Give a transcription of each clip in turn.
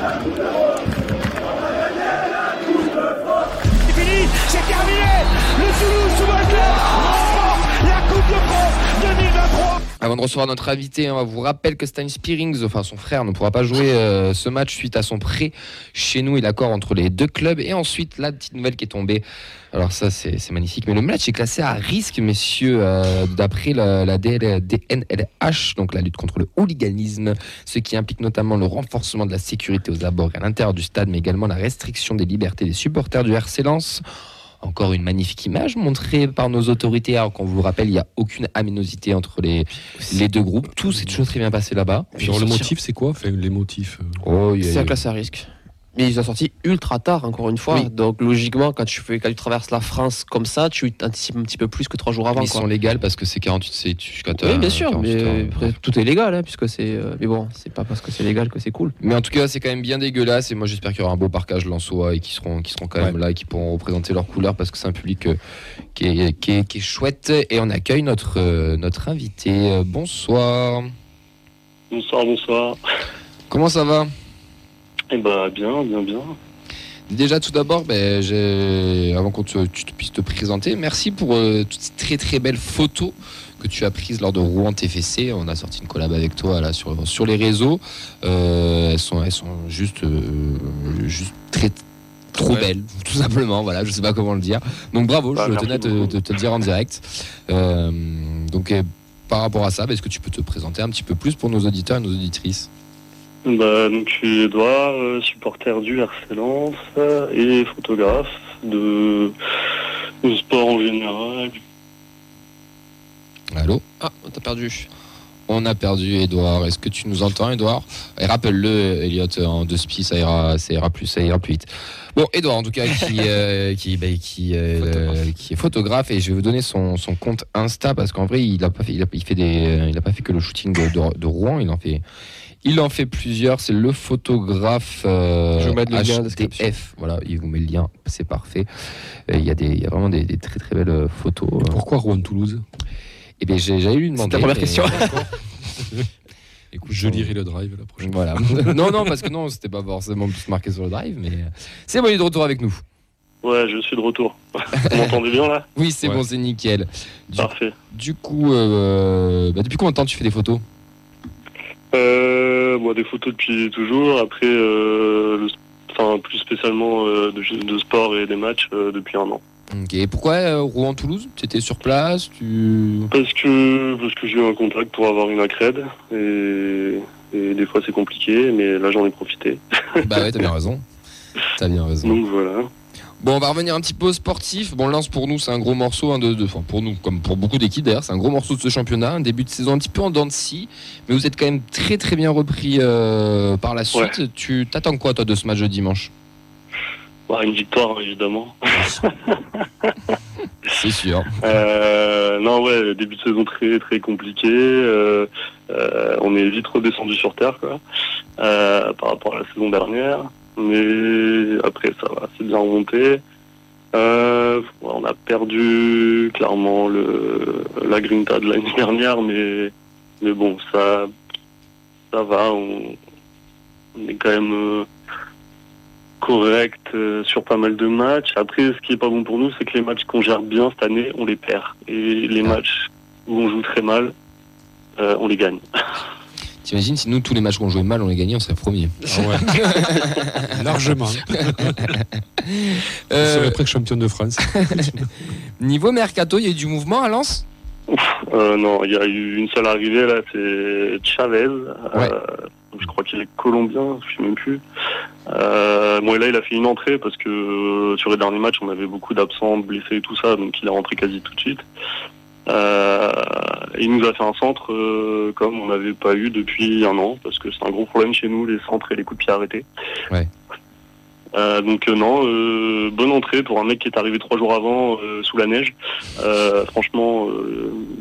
C'est Avant de recevoir notre invité, on vous rappelle que Stein Spearings, enfin son frère, ne pourra pas jouer euh, ce match suite à son prêt chez nous et l'accord entre les deux clubs. Et ensuite, la petite nouvelle qui est tombée. Alors ça, c'est magnifique. Mais le match est classé à risque, messieurs, euh, d'après la, la DNLH, donc la lutte contre le hooliganisme, ce qui implique notamment le renforcement de la sécurité aux abords et à l'intérieur du stade, mais également la restriction des libertés des supporters du RC Lens. Encore une magnifique image montrée par nos autorités, alors qu'on vous rappelle, il n'y a aucune aménosité entre les, les deux groupes. Tout s'est toujours très bien passé là-bas. Puis alors, le motif, c'est quoi Enfin, Les motifs. euh, Oh, C'est un classe à risque. Mais ils ont sorti ultra tard, encore une fois. Oui. Donc, logiquement, quand tu, fais, quand tu traverses la France comme ça, tu anticipes un petit peu plus que trois jours avant. Mais ils quoi. sont légales parce que c'est 48 c'est jusqu'à Oui, bien sûr. 48 Mais après, tout est légal, hein, puisque c'est. euh, mais bon, c'est pas parce que c'est légal que c'est cool. Mais en tout cas, c'est quand même bien dégueulasse. Et moi, j'espère qu'il y aura un beau parcage lensois et qui seront, qui seront quand même là et qui pourront représenter leurs couleurs parce que c'est un public euh, qui, est, qui, est, qui est chouette. Et on accueille notre, euh, notre invité. Euh, Bonsoir. Bonsoir, bonsoir. Comment ça va? Eh bah bien, bien, bien. Déjà, tout d'abord, ben, avant qu'on te, tu te puisses te présenter, merci pour euh, toutes ces très très belles photos que tu as prises lors de Rouen TFC. On a sorti une collab avec toi là sur, sur les réseaux. Euh, elles, sont, elles sont juste, euh, juste très trop Ouais. belles, tout simplement. Voilà, je sais pas comment le dire. Donc bravo, Bah, je tenais à te, le dire en direct. Donc par rapport à ça, ben, est-ce que tu peux te présenter un petit peu plus pour nos auditeurs et nos auditrices? Bah, donc, je suis Edouard, euh, supporter du RC Lens euh, et photographe de, de sport en général. Allô? Ah, t'as perdu. On a perdu Edouard. Est-ce que tu nous entends, Edouard? Et rappelle-le, Elliot, en deux spies, ça ira, ça ira plus, ça ira plus vite. Bon, Edouard, en tout cas, qui, euh, qui, bah, qui, euh, qui est photographe, et je vais vous donner son, son compte Insta parce qu'en vrai, il a pas fait, il a, il fait des, il a pas fait que le shooting de, de- de Rouen, il en fait. Il en fait plusieurs, c'est le photographe euh, Je vais mettre le lien. Voilà, il vous met le lien, c'est parfait. Euh, Il y, a des, il y a vraiment des, des très très belles photos. Pourquoi Rouen-Toulouse Et bien, j'ai- j'allais lui demander. ta première question. Écoute, Je on- lirai le drive la prochaine Voilà. non, non, parce que non, c'était pas forcément plus marqué sur le drive, mais euh, c'est bon, il est de retour avec nous. Ouais, je suis de retour. Vous m'entendez bien là? Oui, c'est Ouais. bon, c'est nickel. Du, Parfait. du coup, euh, bah, depuis combien de temps tu fais des photos? Des photos depuis toujours. Après, euh, le- enfin, plus spécialement euh, de, de sport et des matchs euh, depuis un an. Ok. Et pourquoi Rouen-Toulouse? Tu étais sur place tu... Parce que, parce que j'ai eu un contact pour avoir une accred et, et des fois c'est compliqué, mais là j'en ai profité. Bah ouais, t'as bien raison. T'as bien raison. Donc voilà. Bon, on va revenir un petit peu au sportif. Bon, Lens pour nous, c'est un gros morceau, hein, de, de- enfin, pour nous, comme pour beaucoup d'équipes d'ailleurs, c'est un gros morceau de ce championnat. Un début de saison un petit peu en dents de scie, mais vous êtes quand même très très bien repris euh, par la suite. Tu t'attends quoi toi de ce match de dimanche? Bah, une victoire évidemment. C'est sûr. Euh, non ouais, début de saison très très compliqué. Euh, on est vite redescendu sur terre quoi, par rapport à la saison dernière. Mais après ça va, c'est bien remonté. Euh, on a perdu clairement le la Grinta de l'année dernière, mais mais bon ça ça va. On, on est quand même euh, correct euh, sur pas mal de matchs. Après, ce qui est pas bon pour nous, c'est que les matchs qu'on gère bien cette année, on les perd. Et les matchs où on joue très mal, euh, on les gagne. T'imagines si nous tous les matchs qu'on jouait mal on les gagnait, on serait premier. Ah ouais. Largement. On serait presque champion de France. niveau mercato, il y a eu du mouvement à Lens? Euh, non, il y a eu une seule arrivée là, c'est Chavez. Ouais. Euh, je crois qu'il est colombien, je sais même plus. Euh, bon, et là, il a fait une entrée parce que euh, sur les derniers matchs, on avait beaucoup d'absents, de blessés et tout ça, donc il est rentré quasi tout de suite. Euh, il nous a fait un centre euh, comme on n'avait pas eu depuis un an, parce que c'est un gros problème chez nous, les centres et les coups de pied arrêtés. Ouais. Euh, donc non, bonne entrée pour un mec qui est arrivé trois jours avant sous la neige. Franchement,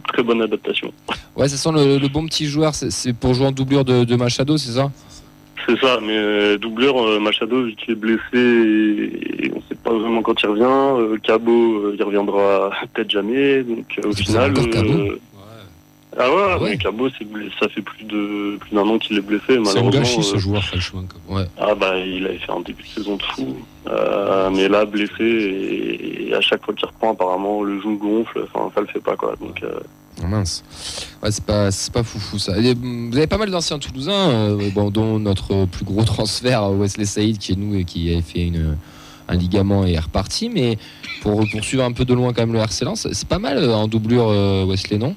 très bonne adaptation. Ouais, ça sent le, le bon petit joueur. C'est- pour jouer en doublure de, de Machado, c'est ça? C'est ça, mais doubleur, euh, Machado, vu qu'il est blessé et, et on pas vraiment quand il revient. Euh, Cabo, euh, il reviendra peut-être jamais. Donc euh, au final, Cabo Ah ouais, Ouais. mais Cabot, c'est blessé- ça fait plus de plus d'un an qu'il est blessé. C'est un Malheureusement, gâchis ce euh, joueur, franchement. Ouais. Ah bah il avait fait un début de saison de fou, Euh, mais là blessé et, et à chaque fois qu'il reprend apparemment le genou gonfle, enfin ça le fait pas quoi. Donc euh, Oh, mince. Ouais, c'est pas, c'est pas foufou ça. Et, hum, vous avez pas mal d'anciens Toulousains, euh, bon, dont notre plus gros transfert, Wesley Saïd, qui est nous et qui avait fait une, un ligament et est reparti. Mais pour poursuivre un peu de loin quand même le RC Lens, c'est pas mal euh, en doublure euh, Wesley, non?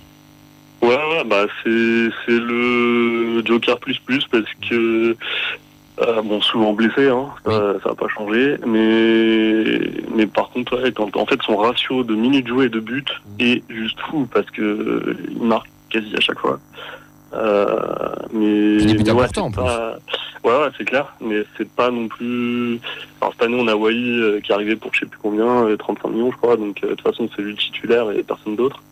Ouais ouais bah c'est c'est le Joker plus plus parce que euh, bon souvent blessé hein, ça, ça va pas changer, mais mais par contre ouais, quand, en fait son ratio de minutes jouées et de buts est juste fou parce que euh, il marque quasi à chaque fois. Mais mais ouais, c'est pas- Ouais, ouais, c'est clair, mais c'est pas non plus. Alors, cette année, on a Wai euh, qui est arrivé pour je sais plus combien, euh, 35 millions, je crois, donc euh, de toute façon, c'est lui le titulaire et personne d'autre.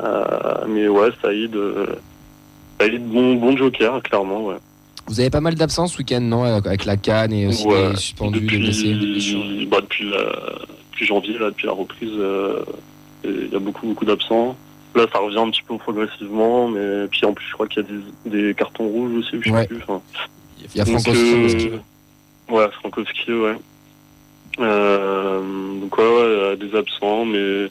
Euh, mais ouais, Saïd, euh, Saïd bon, bon joker, clairement, ouais. Vous avez pas mal d'absences ce week-end, non Avec la canne et aussi Ouais, les suspendus, les blessés. depuis, bah, depuis, la- depuis janvier, là, depuis la reprise, euh, il y a beaucoup, beaucoup d'absents. Là, ça revient un petit peu progressivement, mais puis en plus, je crois qu'il y a des, des cartons rouges aussi, je sais Ouais. plus. enfin. Il y a Frankowski. euh, Ouais, Frankowski, ouais. Euh, donc ouais, ouais, euh, des absents, mais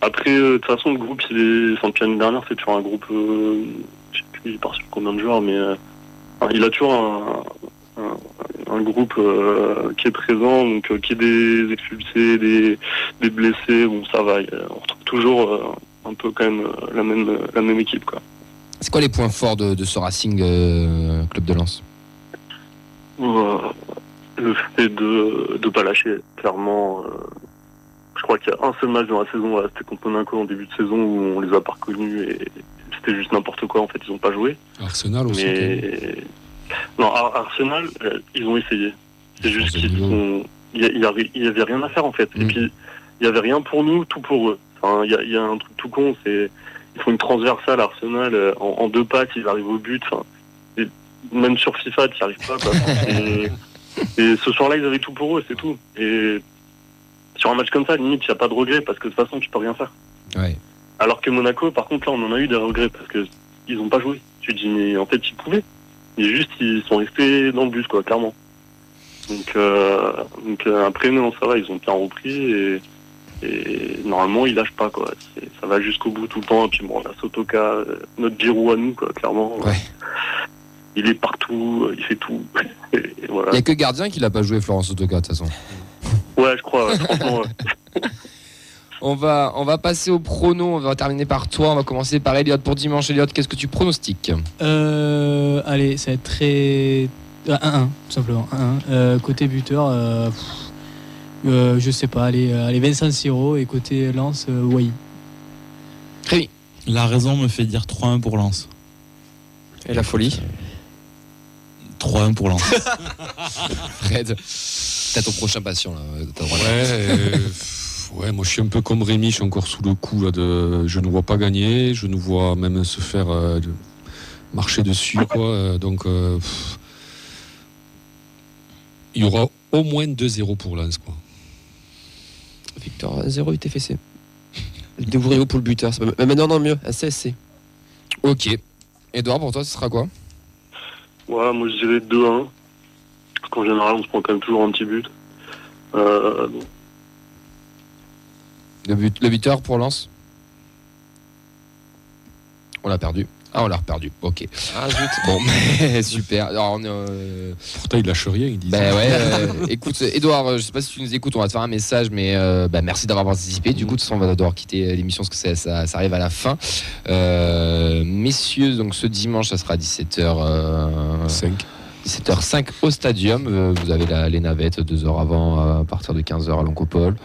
après, de toute façon, le groupe, il est, enfin, depuis l'année dernière, c'est toujours un groupe, euh, je sais plus, il part sur combien de joueurs, mais euh, il a toujours un, un, un groupe euh, qui est présent, donc qui est des expulsés, des, des blessés, bon, ça va, on retrouve toujours un peu quand même la même, la même équipe, quoi. C'est quoi les points forts de, de ce Racing Club de Lens? Le fait de ne pas lâcher, clairement. euh, je crois qu'il y a un seul match dans la saison, voilà, c'était contre Monaco en début de saison où on les a pas reconnus et c'était juste n'importe quoi. En fait, ils n'ont pas joué. Arsenal aussi. Mais non, Ar- Arsenal, euh, ils ont essayé. C'est juste qu'ils sont. Il y, a- il y avait- rien à faire en fait. Et Mm. puis il y avait rien pour nous, tout pour eux. Enfin, il y a, il y a un truc tout con, c'est ils font une transversale Arsenal euh, en, en deux passes, ils arrivent au but. Enfin, même sur FIFA, tu n'y arrives pas. quoi. et, ce soir-là, ils avaient tout pour eux, c'est tout. Et sur un match comme ça, limite, il n'y a pas de regret parce que de toute façon, tu peux rien faire. Ouais. Alors que Monaco, par contre, là, on en a eu des regrets parce que ils n'ont pas joué. Tu te dis, mais en fait, ils pouvaient. Mais juste, ils sont restés dans le bus, quoi, clairement. Donc, euh, donc euh, après, non, ça va, ils ont bien repris et, et normalement, ils lâchent pas, quoi. Ça va jusqu'au bout tout le temps. Et puis bon, la Sotoka, euh, notre Giroud à nous, quoi, clairement. Ouais. Il est partout, euh, il fait tout. Voilà. Il y a que gardien qui l'a pas joué, Florence Otoka, de toute façon. Ouais, je crois, ouais, franchement. ouais. On va, on va passer au prono. On va terminer par toi. On va commencer par Elliot pour dimanche. Elliot, qu'est-ce que tu pronostiques Euh, allez, ça va être très. Ah, 1-1, tout simplement. 1-1. Euh, côté buteur, euh, pff, euh, je sais pas, allez, euh, allez Vincent Siro et côté Lance, euh, Wai. Rémi. La raison me fait dire 3-1 pour Lens. Et la folie 3-1 pour Lens. Fred, t'as ton prochain patient là. Droit Ouais, euh, ouais, moi je suis un peu comme Rémi, je suis encore sous le coup là, de. Je ne vois pas gagner, je ne vois même se faire euh, marcher dessus, quoi. euh, donc, euh, pff, il y aura au moins 2-0 pour Lens, quoi. Victor 0 UTFC. Débrouillez-vous pour le buteur. Mais non, non, mieux. Un CSC. Ok. Edouard, pour toi, ce sera quoi? Ouais, moi, je dirais 2-1. Parce qu'en général, on se prend quand même toujours un petit but. Euh, donc, le, but, le buteur pour Lens? On l'a perdu. Ah, on l'a perdu. Ok. Ah, zut. Bon, mais super. Alors, on euh, Pourtant, il lâche rien, il dit. Ben ouais, euh, écoute, Edouard, euh, je sais pas si tu nous écoutes, on va te faire un message, mais euh, bah, merci d'avoir participé. Du coup, de toute façon, on va devoir quitter l'émission parce que ça, ça- ça arrive à la fin. Euh, messieurs, donc ce dimanche, ça sera 17h. Euh, 5. 17h05 au stadium. Euh, Vous avez les navettes deux heures avant, à partir de 15h à l'Oncopole.